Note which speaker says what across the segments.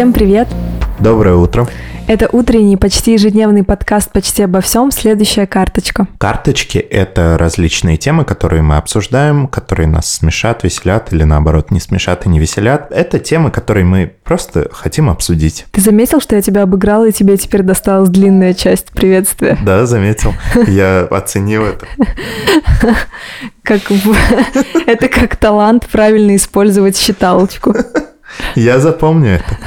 Speaker 1: Всем привет!
Speaker 2: Доброе утро.
Speaker 1: Это утренний, почти ежедневный подкаст «Почти обо всем». Следующая карточка.
Speaker 2: Карточки — это различные темы, которые мы обсуждаем, которые нас смешат, веселят или наоборот не смешат и не веселят. Это темы, которые мы просто хотим обсудить.
Speaker 1: Ты заметил, что я тебя обыграла, и тебе теперь досталась длинная часть приветствия?
Speaker 2: Да, заметил. Я оценил это.
Speaker 1: Как Это как талант правильно использовать считалочку.
Speaker 2: Я запомню это.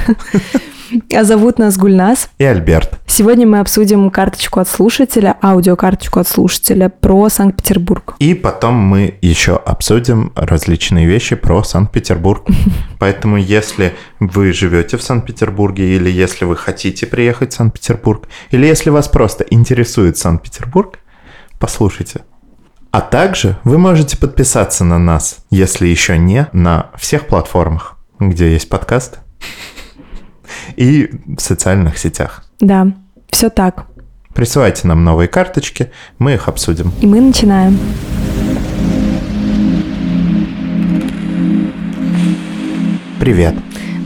Speaker 1: А зовут нас Гульнас.
Speaker 2: И Альберт.
Speaker 1: Сегодня мы обсудим карточку от слушателя, аудиокарточку от слушателя про Санкт-Петербург.
Speaker 2: И потом мы еще обсудим различные вещи про Санкт-Петербург. Поэтому если вы живете в Санкт-Петербурге, или если вы хотите приехать в Санкт-Петербург, или если вас просто интересует Санкт-Петербург, послушайте. А также вы можете подписаться на нас, если еще не, на всех платформах, где есть подкасты и в социальных сетях.
Speaker 1: Да, все так.
Speaker 2: Присылайте нам новые карточки, мы их обсудим.
Speaker 1: И мы начинаем.
Speaker 2: Привет.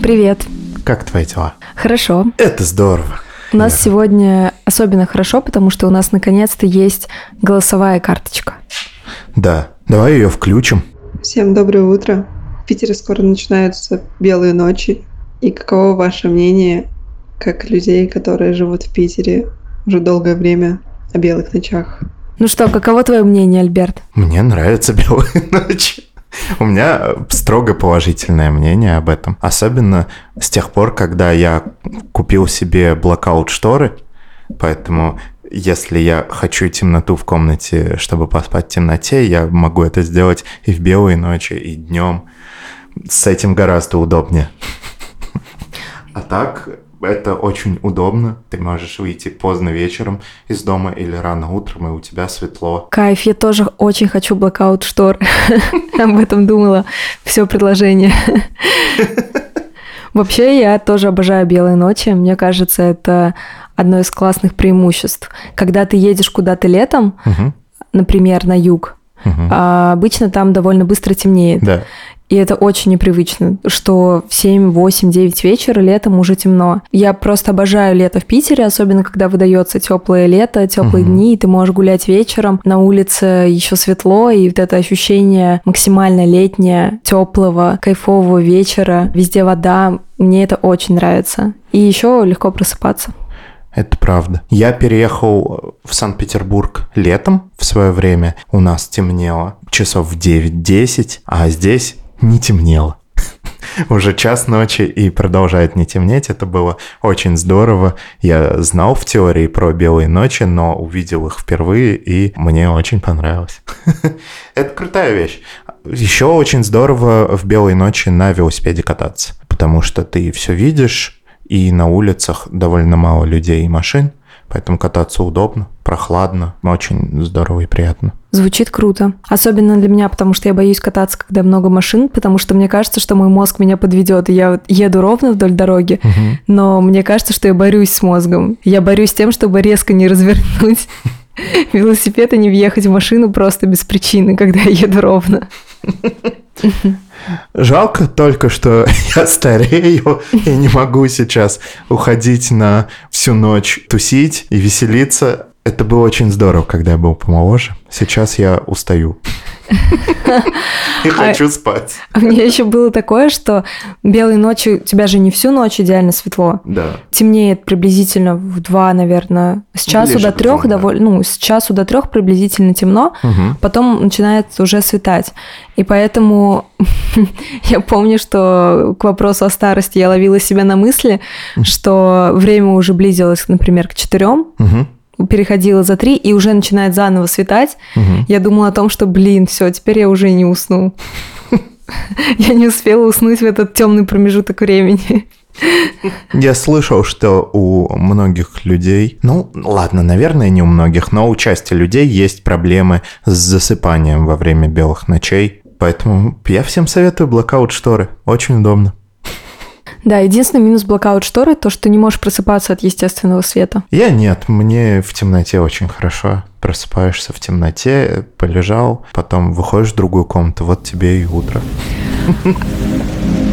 Speaker 1: Привет.
Speaker 2: Как твои дела?
Speaker 1: Хорошо.
Speaker 2: Это здорово.
Speaker 1: У нас Я... сегодня особенно хорошо, потому что у нас наконец-то есть голосовая карточка.
Speaker 2: Да, давай ее включим.
Speaker 3: Всем доброе утро. В Питере скоро начинаются белые ночи, и каково ваше мнение, как людей, которые живут в Питере уже долгое время, о белых ночах?
Speaker 1: Ну что, каково твое мнение, Альберт?
Speaker 2: Мне нравятся белые ночи. У меня строго положительное мнение об этом. Особенно с тех пор, когда я купил себе блокаут-шторы. Поэтому если я хочу темноту в комнате, чтобы поспать в темноте, я могу это сделать и в белые ночи, и днем. С этим гораздо удобнее. А так, это очень удобно. Ты можешь выйти поздно вечером из дома или рано утром, и у тебя светло.
Speaker 1: Кайф, я тоже очень хочу блокаут штор. Об этом думала все предложение. Вообще, я тоже обожаю белые ночи. Мне кажется, это одно из классных преимуществ. Когда ты едешь куда-то летом, например, на юг, Угу. А обычно там довольно быстро темнеет.
Speaker 2: Да.
Speaker 1: И это очень непривычно, что в 7, 8, 9 вечера летом уже темно. Я просто обожаю лето в Питере, особенно когда выдается теплое лето, теплые угу. дни, и ты можешь гулять вечером, на улице еще светло, и вот это ощущение максимально летнее, теплого, кайфового вечера, везде вода, мне это очень нравится. И еще легко просыпаться.
Speaker 2: Это правда. Я переехал в Санкт-Петербург летом в свое время. У нас темнело часов в 9-10, а здесь не темнело. Уже час ночи и продолжает не темнеть. Это было очень здорово. Я знал в теории про белые ночи, но увидел их впервые, и мне очень понравилось. Это крутая вещь. Еще очень здорово в белые ночи на велосипеде кататься, потому что ты все видишь, и на улицах довольно мало людей и машин, Поэтому кататься удобно, прохладно, очень здорово и приятно.
Speaker 1: Звучит круто. Особенно для меня, потому что я боюсь кататься, когда много машин, потому что мне кажется, что мой мозг меня подведет. Я вот еду ровно вдоль дороги, угу. но мне кажется, что я борюсь с мозгом. Я борюсь с тем, чтобы резко не развернуть велосипед и не въехать в машину просто без причины, когда я еду ровно.
Speaker 2: Жалко только, что я старею и не могу сейчас уходить на всю ночь тусить и веселиться. Это было очень здорово, когда я был помоложе. Сейчас я устаю. И хочу а спать.
Speaker 1: У меня еще было такое, что белые ночи, у тебя же не всю ночь идеально светло.
Speaker 2: Да.
Speaker 1: Темнеет приблизительно в два, наверное, с часу до трех довольно, ну, с часу до трех приблизительно темно, потом начинает уже светать. И поэтому я помню, что к вопросу о старости я ловила себя на мысли, что время уже близилось, например, к четырем, переходила за три и уже начинает заново светать, угу. я думала о том, что, блин, все, теперь я уже не усну. Я не успела уснуть в этот темный промежуток времени.
Speaker 2: Я слышал, что у многих людей, ну ладно, наверное, не у многих, но у части людей есть проблемы с засыпанием во время белых ночей. Поэтому я всем советую блокаут шторы. Очень удобно.
Speaker 1: Да, единственный минус блокаут шторы то, что ты не можешь просыпаться от естественного света.
Speaker 2: Я нет, мне в темноте очень хорошо. Просыпаешься в темноте, полежал, потом выходишь в другую комнату, вот тебе и утро.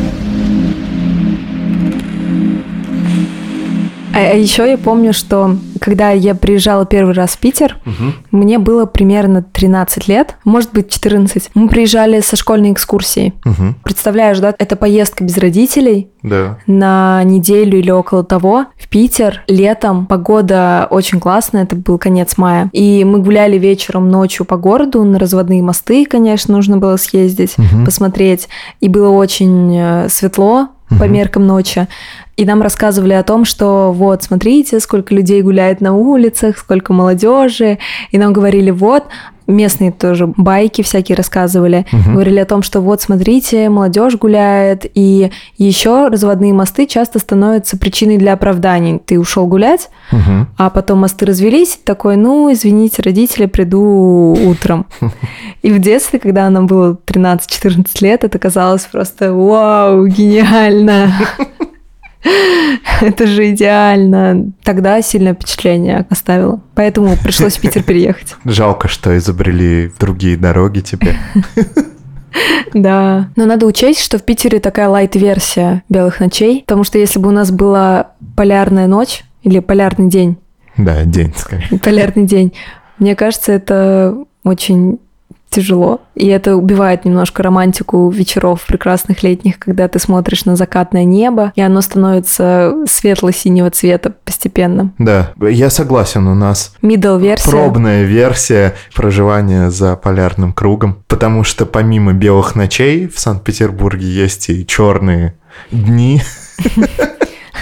Speaker 1: А, а еще я помню, что когда я приезжала первый раз в Питер, угу. мне было примерно 13 лет, может быть 14. Мы приезжали со школьной экскурсией. Угу. Представляешь, да, это поездка без родителей
Speaker 2: да.
Speaker 1: на неделю или около того в Питер летом. Погода очень классная, это был конец мая. И мы гуляли вечером, ночью по городу на разводные мосты, конечно, нужно было съездить, угу. посмотреть. И было очень э, светло, по меркам ночи. И нам рассказывали о том, что вот, смотрите, сколько людей гуляет на улицах, сколько молодежи. И нам говорили, вот, местные тоже байки всякие рассказывали, угу. говорили о том, что вот смотрите, молодежь гуляет, и еще разводные мосты часто становятся причиной для оправданий. Ты ушел гулять, угу. а потом мосты развелись, такой, ну, извините, родители, приду утром. И в детстве, когда нам было 13-14 лет, это казалось просто вау, гениально. Это же идеально. Тогда сильное впечатление оставило. Поэтому пришлось в Питер переехать.
Speaker 2: Жалко, что изобрели другие дороги теперь.
Speaker 1: Да. Но надо учесть, что в Питере такая лайт-версия белых ночей, потому что если бы у нас была полярная ночь или полярный день.
Speaker 2: Да, день, скорее.
Speaker 1: Полярный день. Мне кажется, это очень тяжело. И это убивает немножко романтику вечеров прекрасных летних, когда ты смотришь на закатное небо, и оно становится светло-синего цвета постепенно.
Speaker 2: Да, я согласен, у нас
Speaker 1: Middle версия.
Speaker 2: пробная версия проживания за полярным кругом, потому что помимо белых ночей в Санкт-Петербурге есть и черные дни,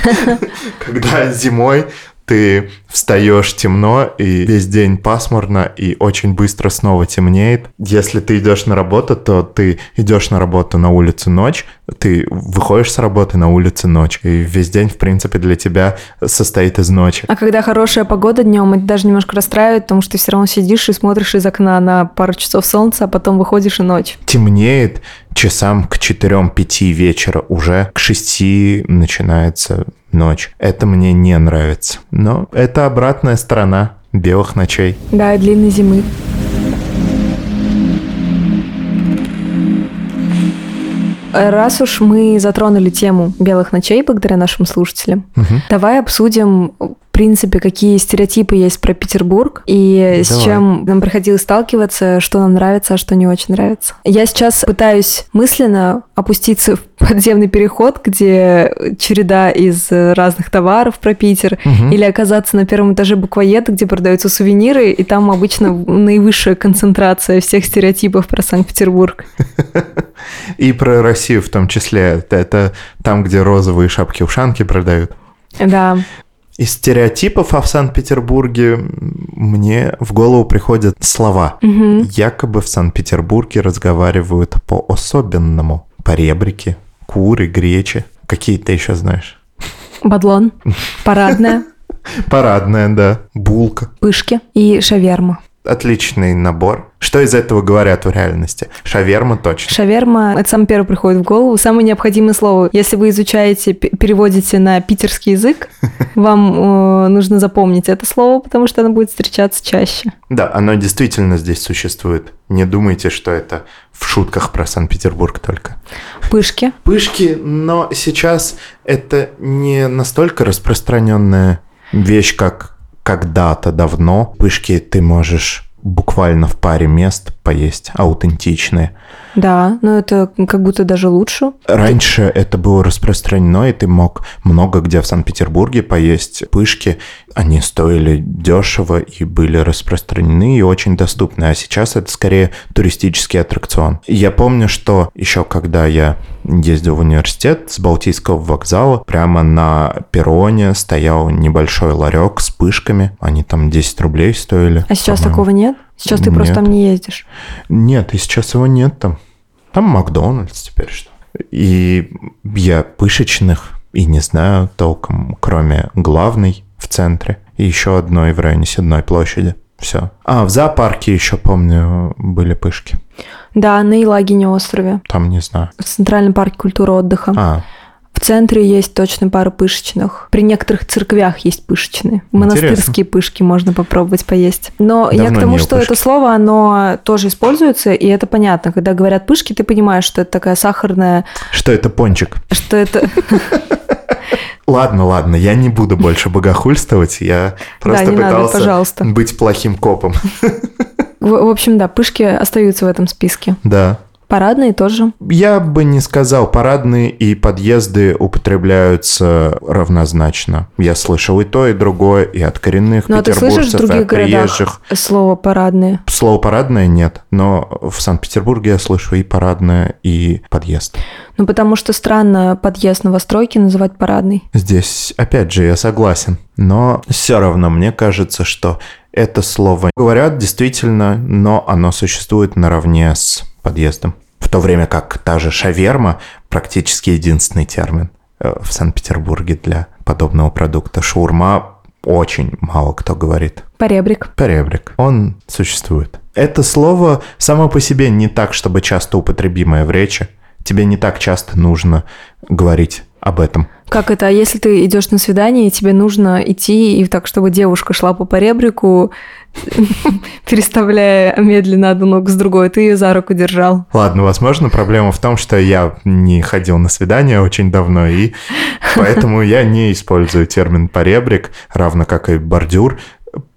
Speaker 2: когда зимой ты встаешь темно, и весь день пасмурно, и очень быстро снова темнеет. Если ты идешь на работу, то ты идешь на работу на улице ночь, ты выходишь с работы на улице ночь, и весь день, в принципе, для тебя состоит из ночи.
Speaker 1: А когда хорошая погода днем, это даже немножко расстраивает, потому что ты все равно сидишь и смотришь из окна на пару часов солнца, а потом выходишь и ночь.
Speaker 2: Темнеет часам к 4-5 вечера, уже к 6 начинается ночь. Это мне не нравится. Но это обратная сторона белых ночей.
Speaker 1: Да, и длинной зимы. Раз уж мы затронули тему белых ночей благодаря нашим слушателям, угу. давай обсудим принципе, какие стереотипы есть про Петербург и Давай. с чем нам приходилось сталкиваться, что нам нравится, а что не очень нравится. Я сейчас пытаюсь мысленно опуститься в подземный переход, где череда из разных товаров про Питер, угу. или оказаться на первом этаже буквоеда, где продаются сувениры, и там обычно наивысшая концентрация всех стереотипов про Санкт-Петербург.
Speaker 2: И про Россию в том числе. Это там, где розовые шапки-ушанки продают.
Speaker 1: Да.
Speaker 2: Из стереотипов о Санкт-Петербурге мне в голову приходят слова. Угу. Якобы в Санкт-Петербурге разговаривают по-особенному. Поребрики, куры, гречи. Какие ты еще знаешь?
Speaker 1: Бадлон. Парадная.
Speaker 2: Парадная, да. Булка.
Speaker 1: Пышки и шаверма
Speaker 2: отличный набор. Что из этого говорят в реальности? Шаверма точно.
Speaker 1: Шаверма – это самое первое приходит в голову. Самое необходимое слово. Если вы изучаете, переводите на питерский язык, вам э, нужно запомнить это слово, потому что оно будет встречаться чаще.
Speaker 2: Да, оно действительно здесь существует. Не думайте, что это в шутках про Санкт-Петербург только.
Speaker 1: Пышки.
Speaker 2: Пышки, но сейчас это не настолько распространенная вещь, как когда-то давно пышки ты можешь буквально в паре мест поесть аутентичные.
Speaker 1: Да, но это как будто даже лучше.
Speaker 2: Раньше это было распространено, и ты мог много где в Санкт-Петербурге поесть пышки. Они стоили дешево и были распространены и очень доступны. А сейчас это скорее туристический аттракцион. Я помню, что еще когда я ездил в университет с Балтийского вокзала, прямо на перроне стоял небольшой ларек с пышками. Они там 10 рублей стоили.
Speaker 1: А сейчас такого нет? Сейчас ты нет. просто там не ездишь.
Speaker 2: Нет, и сейчас его нет там. Там Макдональдс теперь что. И я пышечных и не знаю толком, кроме главной в центре и еще одной в районе Седной площади. Все. А, в зоопарке еще, помню, были пышки.
Speaker 1: Да, на Елагине острове.
Speaker 2: Там не знаю.
Speaker 1: В Центральном парке культуры отдыха.
Speaker 2: А,
Speaker 1: центре есть точно пару пышечных. При некоторых церквях есть пышечные. Монастырские пышки можно попробовать поесть. Но Давно я к тому, что пышки. это слово, оно тоже используется, и это понятно. Когда говорят пышки, ты понимаешь, что это такая сахарная...
Speaker 2: Что это пончик.
Speaker 1: Что это...
Speaker 2: Ладно, ладно, я не буду больше богохульствовать, я просто
Speaker 1: да,
Speaker 2: пытался
Speaker 1: надо,
Speaker 2: быть плохим копом.
Speaker 1: В, в общем, да, пышки остаются в этом списке.
Speaker 2: Да.
Speaker 1: Парадные тоже?
Speaker 2: Я бы не сказал. Парадные и подъезды употребляются равнозначно. Я слышал и то, и другое, и от коренных
Speaker 1: ну, а
Speaker 2: петербуржцев,
Speaker 1: и
Speaker 2: от приезжих.
Speaker 1: слово «парадные»?
Speaker 2: Слово «парадное» нет, но в Санкт-Петербурге я слышу и парадное, и подъезд.
Speaker 1: Ну, потому что странно подъезд новостройки называть парадный.
Speaker 2: Здесь, опять же, я согласен. Но все равно мне кажется, что это слово говорят действительно, но оно существует наравне с подъездом в то время как та же шаверма практически единственный термин э, в Санкт-Петербурге для подобного продукта. Шаурма очень мало кто говорит.
Speaker 1: Поребрик.
Speaker 2: Поребрик. Он существует. Это слово само по себе не так, чтобы часто употребимое в речи. Тебе не так часто нужно говорить об этом.
Speaker 1: Как это? А если ты идешь на свидание, и тебе нужно идти, и так, чтобы девушка шла по поребрику, переставляя медленно одну ногу с другой, ты ее за руку держал.
Speaker 2: Ладно, возможно, проблема в том, что я не ходил на свидание очень давно, и поэтому я не использую термин поребрик, равно как и бордюр,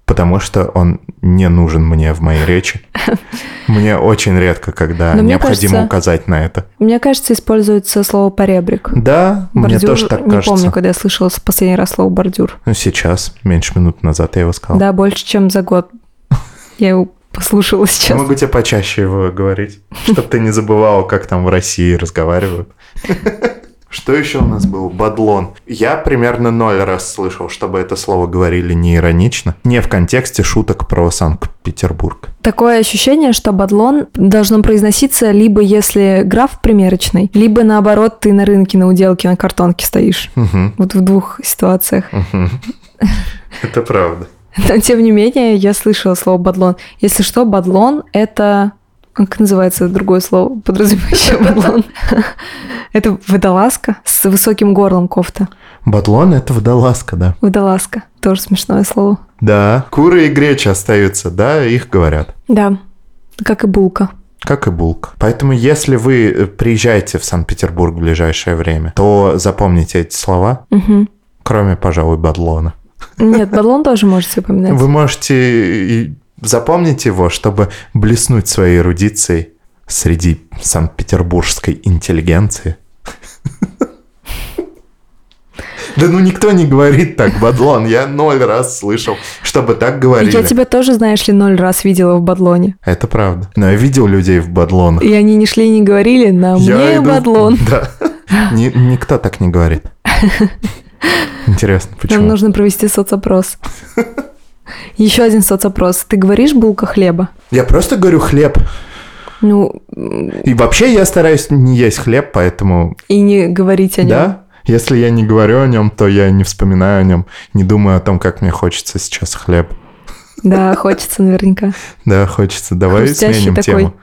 Speaker 2: потому что он не нужен мне в моей речи. Мне очень редко, когда Но необходимо кажется, указать на это.
Speaker 1: Мне кажется, используется слово поребрик.
Speaker 2: Да, бордюр, мне тоже так кажется.
Speaker 1: Не помню, когда я слышала в последний раз слово бордюр.
Speaker 2: Ну, сейчас, меньше минут назад я его сказал.
Speaker 1: Да, больше, чем за год. Я его послушала сейчас. Я
Speaker 2: могу тебе почаще его говорить, чтобы ты не забывал, как там в России разговаривают. Что еще у нас был? Бадлон. Я примерно ноль раз слышал, чтобы это слово говорили не иронично, не в контексте шуток про Санкт-Петербург.
Speaker 1: Такое ощущение, что бадлон должно произноситься либо если граф примерочный, либо наоборот ты на рынке на уделке на картонке стоишь.
Speaker 2: Угу.
Speaker 1: Вот в двух ситуациях.
Speaker 2: Это правда.
Speaker 1: Но тем не менее, я слышала слово бадлон. Если что, бадлон – это как называется другое слово, подразумевающее бадлон? Это водолазка с высоким горлом кофта.
Speaker 2: Бадлон – это водолазка, да.
Speaker 1: Водолазка. Тоже смешное слово.
Speaker 2: Да. Куры и гречи остаются, да, их говорят.
Speaker 1: Да. Как и булка.
Speaker 2: Как и булка. Поэтому, если вы приезжаете в Санкт-Петербург в ближайшее время, то запомните эти слова,
Speaker 1: угу.
Speaker 2: кроме, пожалуй, бадлона.
Speaker 1: Нет, бадлон тоже можете упоминать.
Speaker 2: Вы можете запомнить его, чтобы блеснуть своей эрудицией среди санкт-петербургской интеллигенции. Да ну никто не говорит так, Бадлон. Я ноль раз слышал, чтобы так говорили.
Speaker 1: Я тебя тоже, знаешь ли, ноль раз видела в Бадлоне.
Speaker 2: Это правда. Но я видел людей в Бадлонах.
Speaker 1: И они не шли и не говорили на мне иду... Бадлон.
Speaker 2: Да. Ни, никто так не говорит. Интересно, почему?
Speaker 1: Нам нужно провести соцопрос. Еще один соцопрос. Ты говоришь булка хлеба?
Speaker 2: Я просто говорю хлеб.
Speaker 1: Ну...
Speaker 2: И вообще я стараюсь не есть хлеб, поэтому...
Speaker 1: И не говорить о нем.
Speaker 2: Да. Если я не говорю о нем, то я не вспоминаю о нем, не думаю о том, как мне хочется сейчас хлеб.
Speaker 1: Да, хочется наверняка.
Speaker 2: Да, хочется. Давай Хрустящий сменим такой. тему.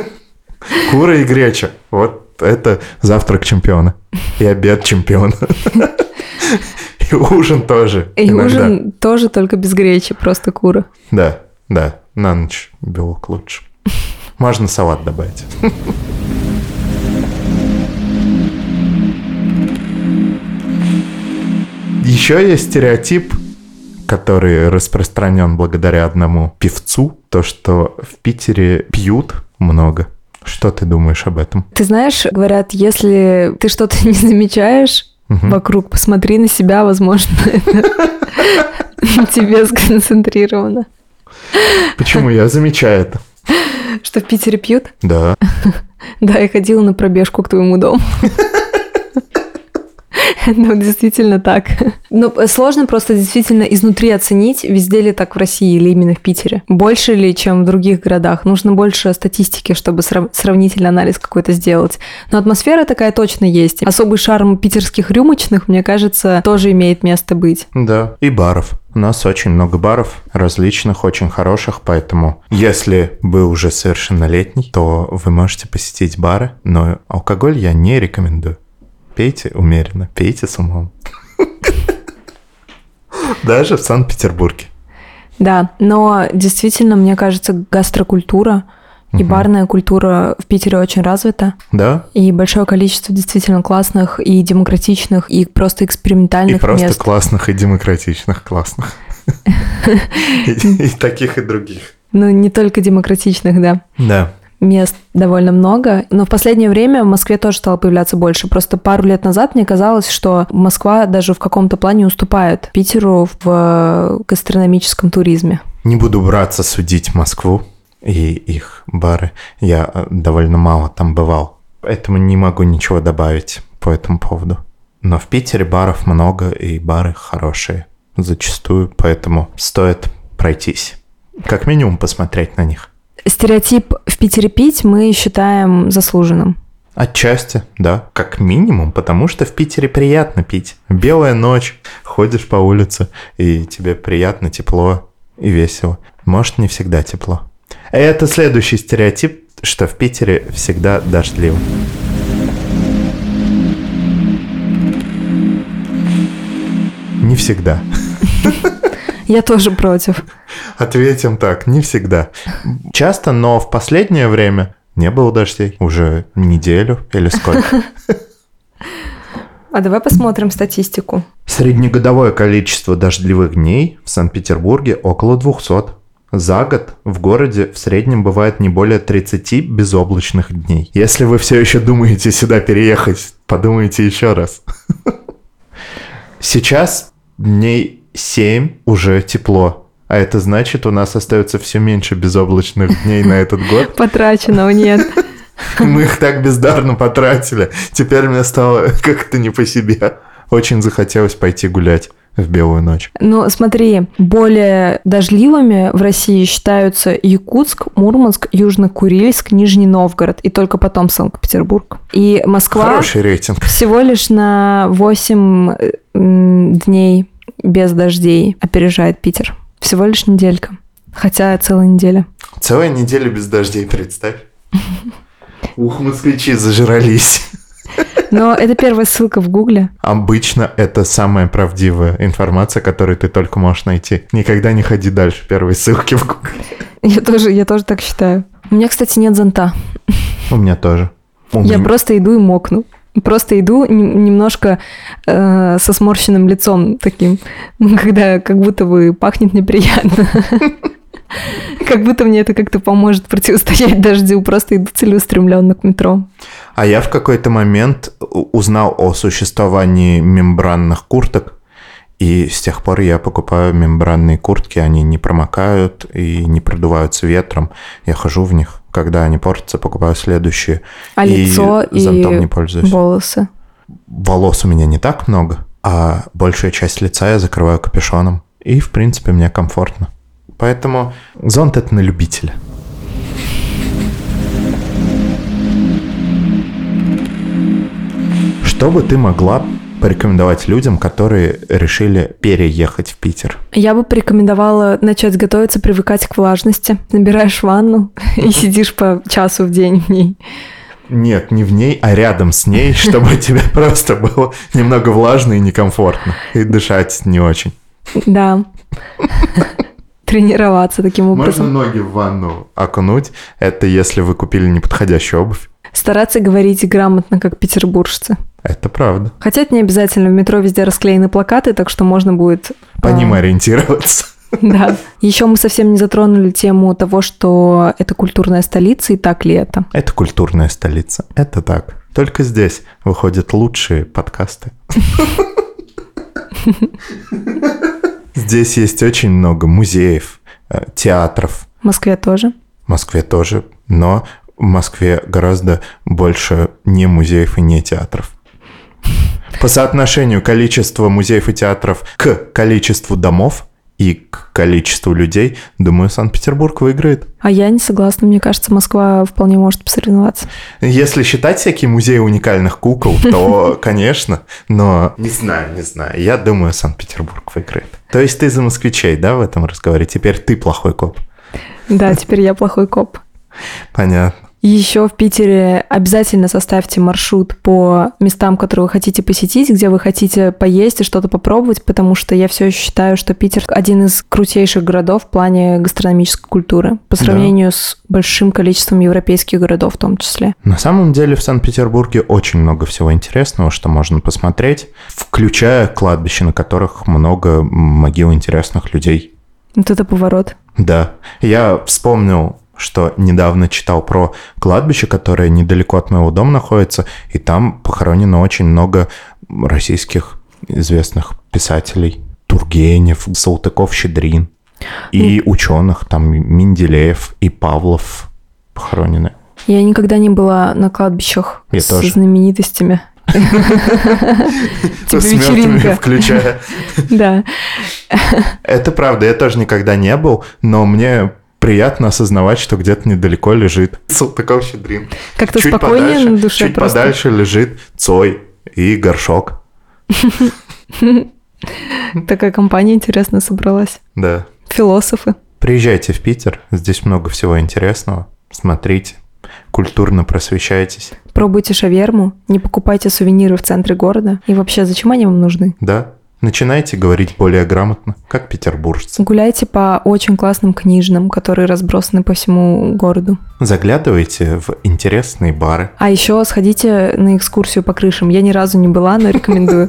Speaker 2: Кура и греча. Вот это завтрак чемпиона. И обед чемпиона. И ужин тоже.
Speaker 1: И иногда. ужин тоже, только без гречи, просто кура.
Speaker 2: Да, да, на ночь белок лучше. Можно салат добавить. Еще есть стереотип, который распространен благодаря одному певцу, то, что в Питере пьют много. Что ты думаешь об этом?
Speaker 1: Ты знаешь, говорят, если ты что-то не замечаешь, угу. вокруг, посмотри на себя, возможно, тебе сконцентрировано.
Speaker 2: Почему? Я замечаю это.
Speaker 1: Что в Питере пьют?
Speaker 2: Да.
Speaker 1: Да, я ходила на пробежку к твоему дому. Ну, действительно так. Но сложно просто действительно изнутри оценить, везде ли так в России или именно в Питере. Больше ли, чем в других городах. Нужно больше статистики, чтобы сравнительный анализ какой-то сделать. Но атмосфера такая точно есть. Особый шарм питерских рюмочных, мне кажется, тоже имеет место быть.
Speaker 2: Да, и баров. У нас очень много баров, различных, очень хороших, поэтому если вы уже совершеннолетний, то вы можете посетить бары, но алкоголь я не рекомендую. Пейте умеренно, пейте с умом. Даже в Санкт-Петербурге.
Speaker 1: Да, но действительно, мне кажется, гастрокультура И угу. барная культура в Питере очень развита.
Speaker 2: Да.
Speaker 1: И большое количество действительно классных и демократичных, и просто экспериментальных мест.
Speaker 2: И просто мест. классных и демократичных, классных. И таких, и других.
Speaker 1: Ну, не только демократичных, да.
Speaker 2: Да
Speaker 1: мест довольно много, но в последнее время в Москве тоже стало появляться больше. Просто пару лет назад мне казалось, что Москва даже в каком-то плане уступает Питеру в гастрономическом туризме.
Speaker 2: Не буду браться судить Москву и их бары. Я э, довольно мало там бывал, поэтому не могу ничего добавить по этому поводу. Но в Питере баров много, и бары хорошие зачастую, поэтому стоит пройтись. Как минимум посмотреть на них.
Speaker 1: Стереотип в Питере пить мы считаем заслуженным.
Speaker 2: Отчасти, да, как минимум, потому что в Питере приятно пить. Белая ночь, ходишь по улице, и тебе приятно, тепло и весело. Может, не всегда тепло. Это следующий стереотип, что в Питере всегда дождливо. Не всегда.
Speaker 1: Я тоже против.
Speaker 2: Ответим так, не всегда. Часто, но в последнее время не было дождей. Уже неделю или сколько.
Speaker 1: А давай посмотрим статистику.
Speaker 2: Среднегодовое количество дождливых дней в Санкт-Петербурге около 200. За год в городе в среднем бывает не более 30 безоблачных дней. Если вы все еще думаете сюда переехать, подумайте еще раз. Сейчас дней 7 уже тепло. А это значит, у нас остается все меньше безоблачных дней на этот год.
Speaker 1: Потраченного нет.
Speaker 2: Мы их так бездарно потратили. Теперь мне стало как-то не по себе. Очень захотелось пойти гулять в белую ночь.
Speaker 1: Ну, смотри, более дождливыми в России считаются Якутск, Мурманск, Южно-Курильск, Нижний Новгород и только потом Санкт-Петербург. И Москва
Speaker 2: Хороший рейтинг.
Speaker 1: всего лишь на 8 дней без дождей опережает Питер. Всего лишь неделька. Хотя целая неделя.
Speaker 2: Целая неделя без дождей, представь. Ух, москвичи зажрались.
Speaker 1: Но это первая ссылка в Гугле.
Speaker 2: Обычно это самая правдивая информация, которую ты только можешь найти. Никогда не ходи дальше первой ссылки в Гугле.
Speaker 1: Я тоже, я тоже так считаю. У меня, кстати, нет зонта.
Speaker 2: У меня тоже.
Speaker 1: У я меня... просто иду и мокну. Просто иду немножко э, со сморщенным лицом таким, когда как будто бы пахнет неприятно. Как будто мне это как-то поможет противостоять дождю. Просто иду целеустремленно к метро.
Speaker 2: А я в какой-то момент узнал о существовании мембранных курток, и с тех пор я покупаю мембранные куртки, они не промокают и не продуваются ветром. Я хожу в них когда они портятся, покупаю следующие.
Speaker 1: А и лицо и зонтом не пользуюсь. волосы?
Speaker 2: Волос у меня не так много, а большая часть лица я закрываю капюшоном. И, в принципе, мне комфортно. Поэтому зонт — это на любителя. Что бы ты могла порекомендовать людям, которые решили переехать в Питер?
Speaker 1: Я бы порекомендовала начать готовиться, привыкать к влажности. Набираешь ванну и сидишь по часу в день в ней.
Speaker 2: Нет, не в ней, а рядом с ней, чтобы тебе просто было немного влажно и некомфортно. И дышать не очень.
Speaker 1: Да. Тренироваться таким образом.
Speaker 2: Можно ноги в ванну окунуть. Это если вы купили неподходящую обувь.
Speaker 1: Стараться говорить грамотно, как петербуржцы.
Speaker 2: Это правда.
Speaker 1: Хотя это не обязательно. В метро везде расклеены плакаты, так что можно будет...
Speaker 2: По ним а, ориентироваться.
Speaker 1: Да. Еще мы совсем не затронули тему того, что это культурная столица, и так ли это?
Speaker 2: Это культурная столица. Это так. Только здесь выходят лучшие подкасты. Здесь есть очень много музеев, э, театров.
Speaker 1: В Москве тоже.
Speaker 2: В Москве тоже, но в Москве гораздо больше не музеев и не театров. По соотношению количества музеев и театров к количеству домов и к количеству людей, думаю, Санкт-Петербург выиграет.
Speaker 1: А я не согласна. Мне кажется, Москва вполне может посоревноваться.
Speaker 2: Если считать всякие музеи уникальных кукол, то, конечно, но не знаю, не знаю. Я думаю, Санкт-Петербург выиграет. То есть ты за москвичей, да, в этом разговоре? Теперь ты плохой коп.
Speaker 1: Да, теперь я плохой коп.
Speaker 2: Понятно.
Speaker 1: Еще в Питере обязательно составьте маршрут по местам, которые вы хотите посетить, где вы хотите поесть и что-то попробовать, потому что я все еще считаю, что Питер один из крутейших городов в плане гастрономической культуры по сравнению да. с большим количеством европейских городов в том числе.
Speaker 2: На самом деле в Санкт-Петербурге очень много всего интересного, что можно посмотреть, включая кладбища, на которых много могил интересных людей.
Speaker 1: Вот это поворот.
Speaker 2: Да. Я вспомнил что недавно читал про кладбище, которое недалеко от моего дома находится, и там похоронено очень много российских известных писателей. Тургенев, Салтыков, Щедрин. И ученых, там Менделеев и Павлов похоронены.
Speaker 1: Я никогда не была на кладбищах
Speaker 2: Я
Speaker 1: с
Speaker 2: тоже.
Speaker 1: знаменитостями.
Speaker 2: Типа вечеринка. включая.
Speaker 1: Да.
Speaker 2: Это правда, я тоже никогда не был, но мне приятно осознавать, что где-то недалеко лежит Салтыков-Щедрин.
Speaker 1: Как-то спокойнее подальше, на душе
Speaker 2: Чуть просто. подальше лежит Цой и Горшок.
Speaker 1: Такая компания интересная собралась.
Speaker 2: Да.
Speaker 1: Философы.
Speaker 2: Приезжайте в Питер, здесь много всего интересного. Смотрите, культурно просвещайтесь.
Speaker 1: Пробуйте шаверму, не покупайте сувениры в центре города. И вообще, зачем они вам нужны?
Speaker 2: Да, Начинайте говорить более грамотно, как петербуржцы.
Speaker 1: Гуляйте по очень классным книжным, которые разбросаны по всему городу.
Speaker 2: Заглядывайте в интересные бары.
Speaker 1: А еще сходите на экскурсию по крышам. Я ни разу не была, но рекомендую.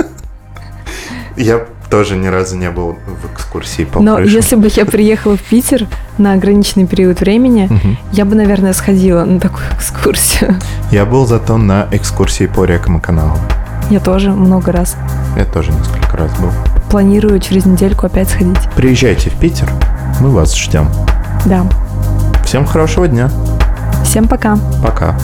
Speaker 2: Я тоже ни разу не был в экскурсии по
Speaker 1: Но крышам. если бы я приехала в Питер на ограниченный период времени, я бы, наверное, сходила на такую экскурсию.
Speaker 2: Я был зато на экскурсии по рекам и каналам.
Speaker 1: Я тоже много раз.
Speaker 2: Я тоже несколько раз был.
Speaker 1: Планирую через недельку опять сходить.
Speaker 2: Приезжайте в Питер, мы вас ждем.
Speaker 1: Да.
Speaker 2: Всем хорошего дня.
Speaker 1: Всем пока.
Speaker 2: Пока.